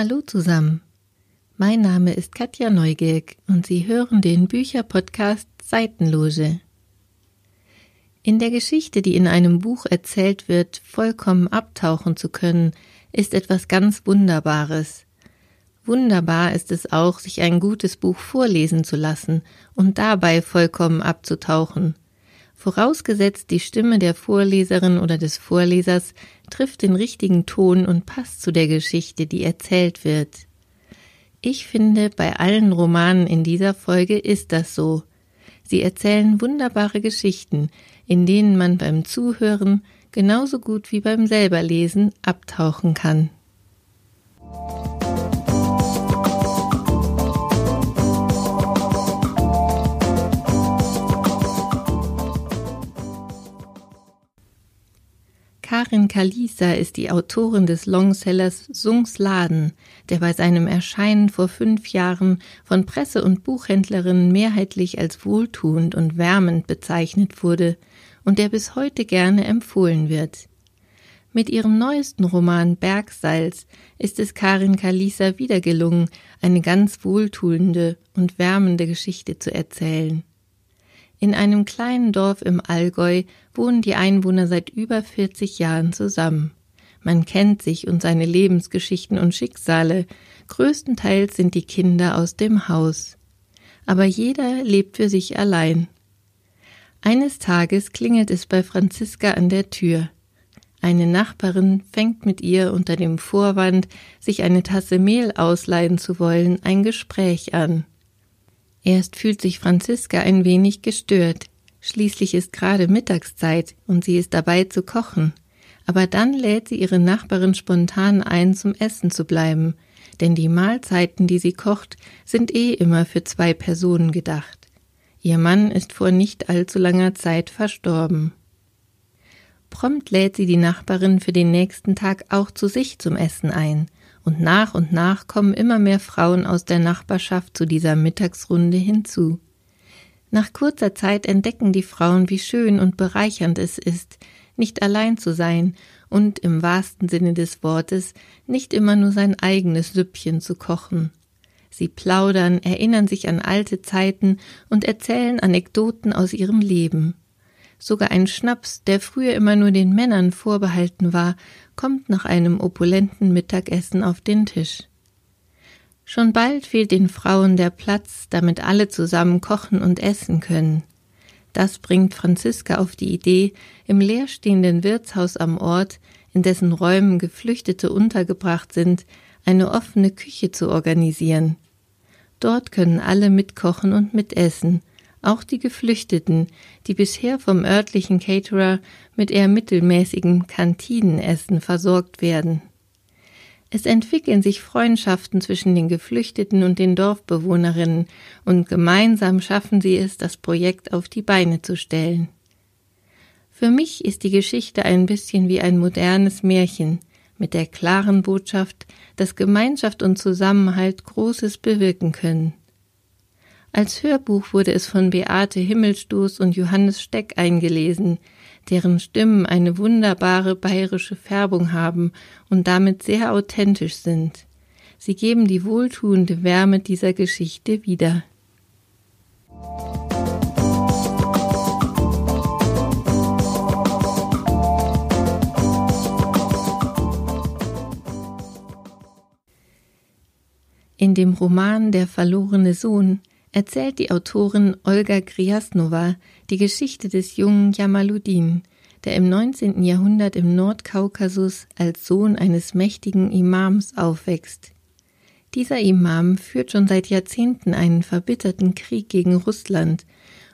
Hallo zusammen. Mein Name ist Katja Neugierk und Sie hören den Bücherpodcast Seitenloge. In der Geschichte, die in einem Buch erzählt wird, vollkommen abtauchen zu können, ist etwas ganz Wunderbares. Wunderbar ist es auch, sich ein gutes Buch vorlesen zu lassen und dabei vollkommen abzutauchen. Vorausgesetzt, die Stimme der Vorleserin oder des Vorlesers trifft den richtigen Ton und passt zu der Geschichte, die erzählt wird. Ich finde, bei allen Romanen in dieser Folge ist das so. Sie erzählen wunderbare Geschichten, in denen man beim Zuhören genauso gut wie beim selberlesen abtauchen kann. Karin Kalisa ist die Autorin des Longsellers Sungs Laden, der bei seinem Erscheinen vor fünf Jahren von Presse und Buchhändlerinnen mehrheitlich als wohltuend und wärmend bezeichnet wurde und der bis heute gerne empfohlen wird. Mit ihrem neuesten Roman Bergsalz ist es Karin Kalisa wieder gelungen, eine ganz wohltuende und wärmende Geschichte zu erzählen. In einem kleinen Dorf im Allgäu wohnen die Einwohner seit über 40 Jahren zusammen. Man kennt sich und seine Lebensgeschichten und Schicksale. Größtenteils sind die Kinder aus dem Haus. Aber jeder lebt für sich allein. Eines Tages klingelt es bei Franziska an der Tür. Eine Nachbarin fängt mit ihr unter dem Vorwand, sich eine Tasse Mehl ausleihen zu wollen, ein Gespräch an. Erst fühlt sich Franziska ein wenig gestört. Schließlich ist gerade Mittagszeit und sie ist dabei zu kochen. Aber dann lädt sie ihre Nachbarin spontan ein, zum Essen zu bleiben, denn die Mahlzeiten, die sie kocht, sind eh immer für zwei Personen gedacht. Ihr Mann ist vor nicht allzu langer Zeit verstorben. Prompt lädt sie die Nachbarin für den nächsten Tag auch zu sich zum Essen ein, und nach und nach kommen immer mehr Frauen aus der Nachbarschaft zu dieser Mittagsrunde hinzu. Nach kurzer Zeit entdecken die Frauen, wie schön und bereichernd es ist, nicht allein zu sein und im wahrsten Sinne des Wortes nicht immer nur sein eigenes Süppchen zu kochen. Sie plaudern, erinnern sich an alte Zeiten und erzählen Anekdoten aus ihrem Leben. Sogar ein Schnaps, der früher immer nur den Männern vorbehalten war, kommt nach einem opulenten Mittagessen auf den Tisch. Schon bald fehlt den Frauen der Platz, damit alle zusammen kochen und essen können. Das bringt Franziska auf die Idee, im leerstehenden Wirtshaus am Ort, in dessen Räumen Geflüchtete untergebracht sind, eine offene Küche zu organisieren. Dort können alle mitkochen und mitessen, auch die Geflüchteten, die bisher vom örtlichen Caterer mit eher mittelmäßigem Kantinenessen versorgt werden. Es entwickeln sich Freundschaften zwischen den Geflüchteten und den Dorfbewohnerinnen, und gemeinsam schaffen sie es, das Projekt auf die Beine zu stellen. Für mich ist die Geschichte ein bisschen wie ein modernes Märchen, mit der klaren Botschaft, dass Gemeinschaft und Zusammenhalt Großes bewirken können. Als Hörbuch wurde es von Beate Himmelstoß und Johannes Steck eingelesen, deren Stimmen eine wunderbare bayerische Färbung haben und damit sehr authentisch sind. Sie geben die wohltuende Wärme dieser Geschichte wieder. In dem Roman Der verlorene Sohn erzählt die Autorin Olga Griasnova die Geschichte des jungen Jamaluddin, der im 19. Jahrhundert im Nordkaukasus als Sohn eines mächtigen Imams aufwächst. Dieser Imam führt schon seit Jahrzehnten einen verbitterten Krieg gegen Russland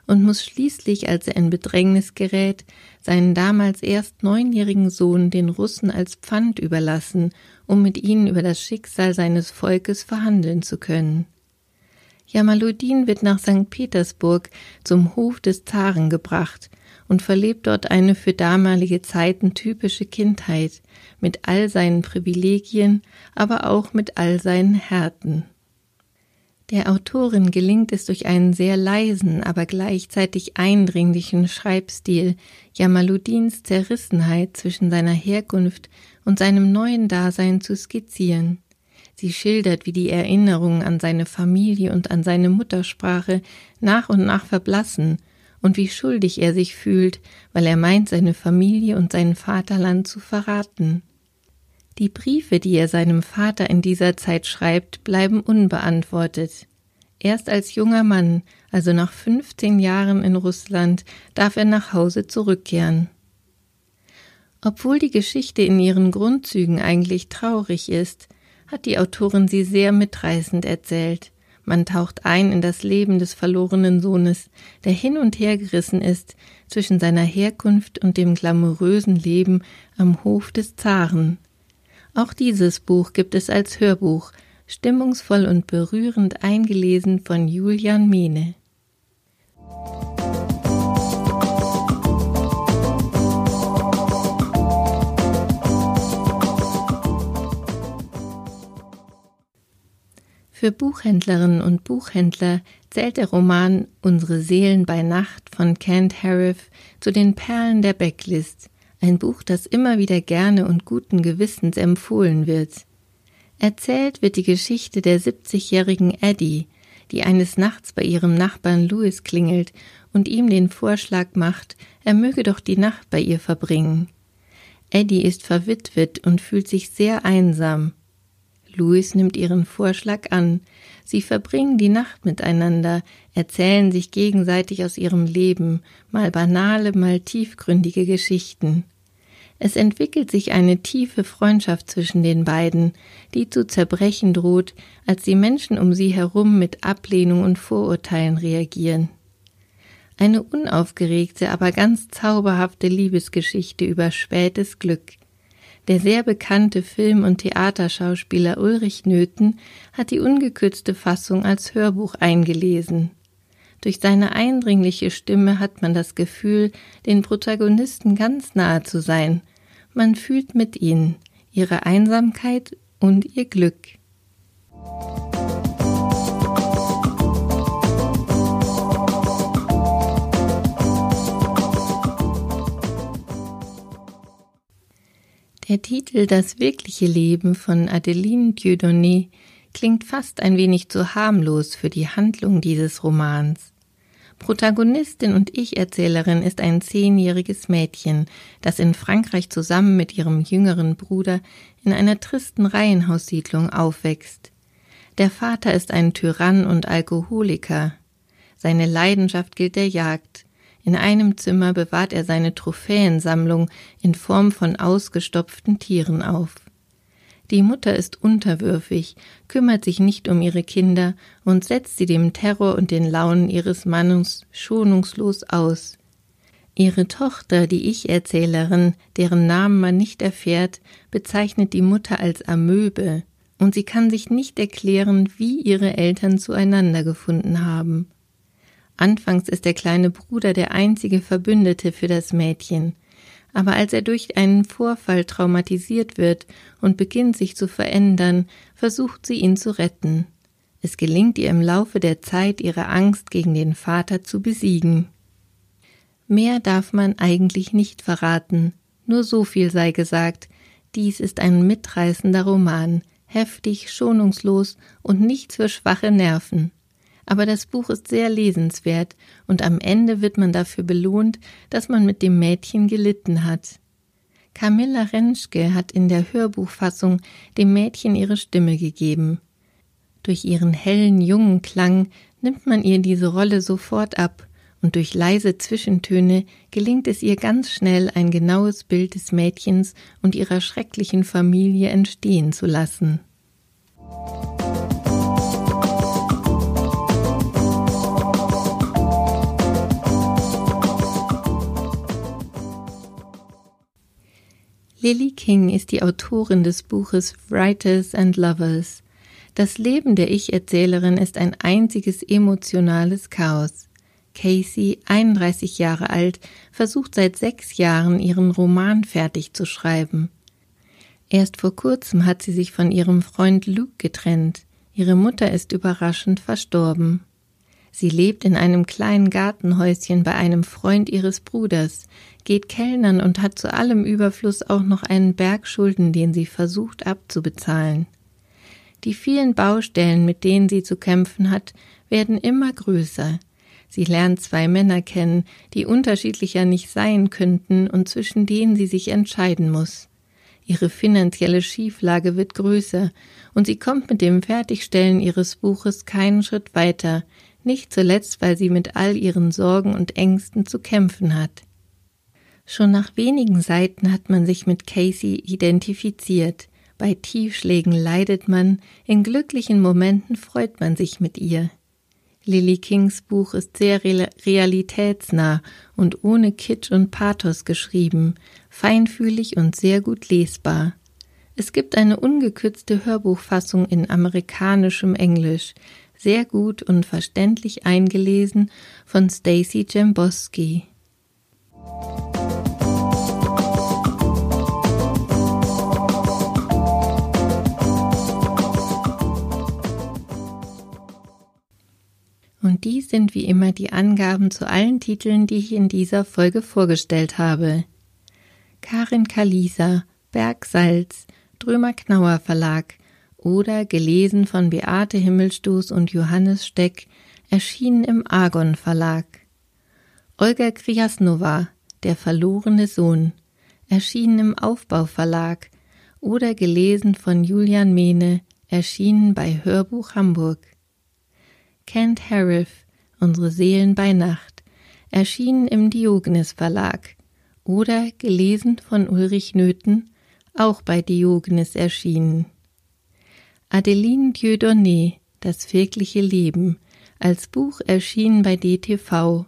und muss schließlich, als er in Bedrängnis gerät, seinen damals erst neunjährigen Sohn den Russen als Pfand überlassen, um mit ihnen über das Schicksal seines Volkes verhandeln zu können. Jamaluddin wird nach St. Petersburg zum Hof des Zaren gebracht und verlebt dort eine für damalige Zeiten typische Kindheit mit all seinen Privilegien, aber auch mit all seinen Härten. Der Autorin gelingt es durch einen sehr leisen, aber gleichzeitig eindringlichen Schreibstil, Jamaluddins Zerrissenheit zwischen seiner Herkunft und seinem neuen Dasein zu skizzieren. Sie schildert, wie die Erinnerungen an seine Familie und an seine Muttersprache nach und nach verblassen und wie schuldig er sich fühlt, weil er meint, seine Familie und sein Vaterland zu verraten. Die Briefe, die er seinem Vater in dieser Zeit schreibt, bleiben unbeantwortet. Erst als junger Mann, also nach 15 Jahren in Russland, darf er nach Hause zurückkehren. Obwohl die Geschichte in ihren Grundzügen eigentlich traurig ist, hat die Autorin sie sehr mitreißend erzählt. Man taucht ein in das Leben des verlorenen Sohnes, der hin und her gerissen ist zwischen seiner Herkunft und dem glamourösen Leben am Hof des Zaren. Auch dieses Buch gibt es als Hörbuch, stimmungsvoll und berührend eingelesen von Julian Mehne. Für Buchhändlerinnen und Buchhändler zählt der Roman Unsere Seelen bei Nacht von Kent Harif zu den Perlen der Backlist, ein Buch, das immer wieder gerne und guten Gewissens empfohlen wird. Erzählt wird die Geschichte der 70-jährigen Addie, die eines Nachts bei ihrem Nachbarn Louis klingelt und ihm den Vorschlag macht, er möge doch die Nacht bei ihr verbringen. Eddie ist verwitwet und fühlt sich sehr einsam. Louis nimmt ihren Vorschlag an. Sie verbringen die Nacht miteinander, erzählen sich gegenseitig aus ihrem Leben, mal banale, mal tiefgründige Geschichten. Es entwickelt sich eine tiefe Freundschaft zwischen den beiden, die zu zerbrechen droht, als die Menschen um sie herum mit Ablehnung und Vorurteilen reagieren. Eine unaufgeregte, aber ganz zauberhafte Liebesgeschichte über spätes Glück, der sehr bekannte Film- und Theaterschauspieler Ulrich Nöthen hat die ungekürzte Fassung als Hörbuch eingelesen. Durch seine eindringliche Stimme hat man das Gefühl, den Protagonisten ganz nahe zu sein. Man fühlt mit ihnen ihre Einsamkeit und ihr Glück. Der Titel Das wirkliche Leben von Adeline Dieudonné klingt fast ein wenig zu harmlos für die Handlung dieses Romans. Protagonistin und Ich-Erzählerin ist ein zehnjähriges Mädchen, das in Frankreich zusammen mit ihrem jüngeren Bruder in einer tristen Reihenhaussiedlung aufwächst. Der Vater ist ein Tyrann und Alkoholiker. Seine Leidenschaft gilt der Jagd. In einem Zimmer bewahrt er seine Trophäensammlung in Form von ausgestopften Tieren auf. Die Mutter ist unterwürfig, kümmert sich nicht um ihre Kinder und setzt sie dem Terror und den Launen ihres Mannes schonungslos aus. Ihre Tochter, die Ich-Erzählerin, deren Namen man nicht erfährt, bezeichnet die Mutter als Amöbe, und sie kann sich nicht erklären, wie ihre Eltern zueinander gefunden haben. Anfangs ist der kleine Bruder der einzige Verbündete für das Mädchen, aber als er durch einen Vorfall traumatisiert wird und beginnt sich zu verändern, versucht sie ihn zu retten. Es gelingt ihr im Laufe der Zeit, ihre Angst gegen den Vater zu besiegen. Mehr darf man eigentlich nicht verraten, nur so viel sei gesagt, dies ist ein mitreißender Roman, heftig, schonungslos und nichts für schwache Nerven aber das Buch ist sehr lesenswert und am Ende wird man dafür belohnt, dass man mit dem Mädchen gelitten hat. Camilla Rentschke hat in der Hörbuchfassung dem Mädchen ihre Stimme gegeben. Durch ihren hellen, jungen Klang nimmt man ihr diese Rolle sofort ab, und durch leise Zwischentöne gelingt es ihr ganz schnell, ein genaues Bild des Mädchens und ihrer schrecklichen Familie entstehen zu lassen. Lily King ist die Autorin des Buches Writers and Lovers. Das Leben der Ich-Erzählerin ist ein einziges emotionales Chaos. Casey, 31 Jahre alt, versucht seit sechs Jahren ihren Roman fertig zu schreiben. Erst vor kurzem hat sie sich von ihrem Freund Luke getrennt. Ihre Mutter ist überraschend verstorben. Sie lebt in einem kleinen Gartenhäuschen bei einem Freund ihres Bruders, geht Kellnern und hat zu allem Überfluss auch noch einen Berg Schulden, den sie versucht abzubezahlen. Die vielen Baustellen, mit denen sie zu kämpfen hat, werden immer größer. Sie lernt zwei Männer kennen, die unterschiedlicher nicht sein könnten und zwischen denen sie sich entscheiden muss. Ihre finanzielle Schieflage wird größer und sie kommt mit dem Fertigstellen ihres Buches keinen Schritt weiter, nicht zuletzt, weil sie mit all ihren Sorgen und Ängsten zu kämpfen hat. Schon nach wenigen Seiten hat man sich mit Casey identifiziert. Bei Tiefschlägen leidet man, in glücklichen Momenten freut man sich mit ihr. Lily Kings Buch ist sehr realitätsnah und ohne Kitsch und Pathos geschrieben, feinfühlig und sehr gut lesbar. Es gibt eine ungekürzte Hörbuchfassung in amerikanischem Englisch, sehr gut und verständlich eingelesen von Stacy Jamboski. Und dies sind wie immer die Angaben zu allen Titeln, die ich in dieser Folge vorgestellt habe. Karin Kalisa, Bergsalz, Drömer Knauer Verlag oder gelesen von Beate Himmelstoß und Johannes Steck, erschienen im Argon Verlag. Olga Kriasnova, Der verlorene Sohn, erschienen im Aufbau Verlag oder gelesen von Julian Mehne, erschienen bei Hörbuch Hamburg. Kent Harif, Unsere Seelen bei Nacht, erschienen im Diogenes Verlag oder gelesen von Ulrich Nöthen, auch bei Diogenes erschienen. Adeline Dieudonné, Das wirkliche Leben, als Buch erschienen bei DTV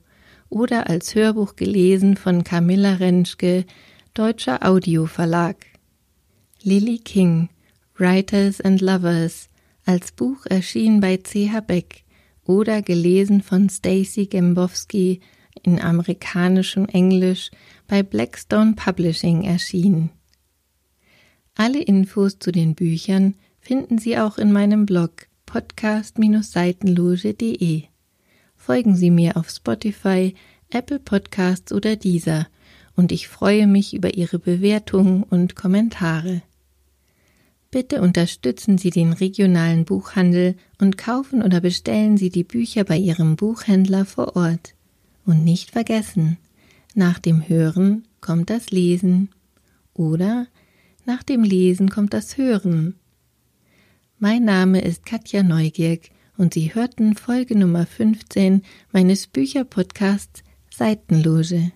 oder als Hörbuch gelesen von Camilla Rentschke, Deutscher Audioverlag. Lily King, Writers and Lovers, als Buch erschienen bei CH Beck, oder gelesen von Stacy Gembowski in amerikanischem Englisch bei Blackstone Publishing erschienen. Alle Infos zu den Büchern finden Sie auch in meinem Blog podcast-seitenloge.de. Folgen Sie mir auf Spotify, Apple Podcasts oder dieser und ich freue mich über Ihre Bewertungen und Kommentare. Bitte unterstützen Sie den regionalen Buchhandel und kaufen oder bestellen Sie die Bücher bei Ihrem Buchhändler vor Ort. Und nicht vergessen, nach dem Hören kommt das Lesen oder nach dem Lesen kommt das Hören. Mein Name ist Katja Neugierk und Sie hörten Folge Nummer 15 meines Bücherpodcasts Seitenloge.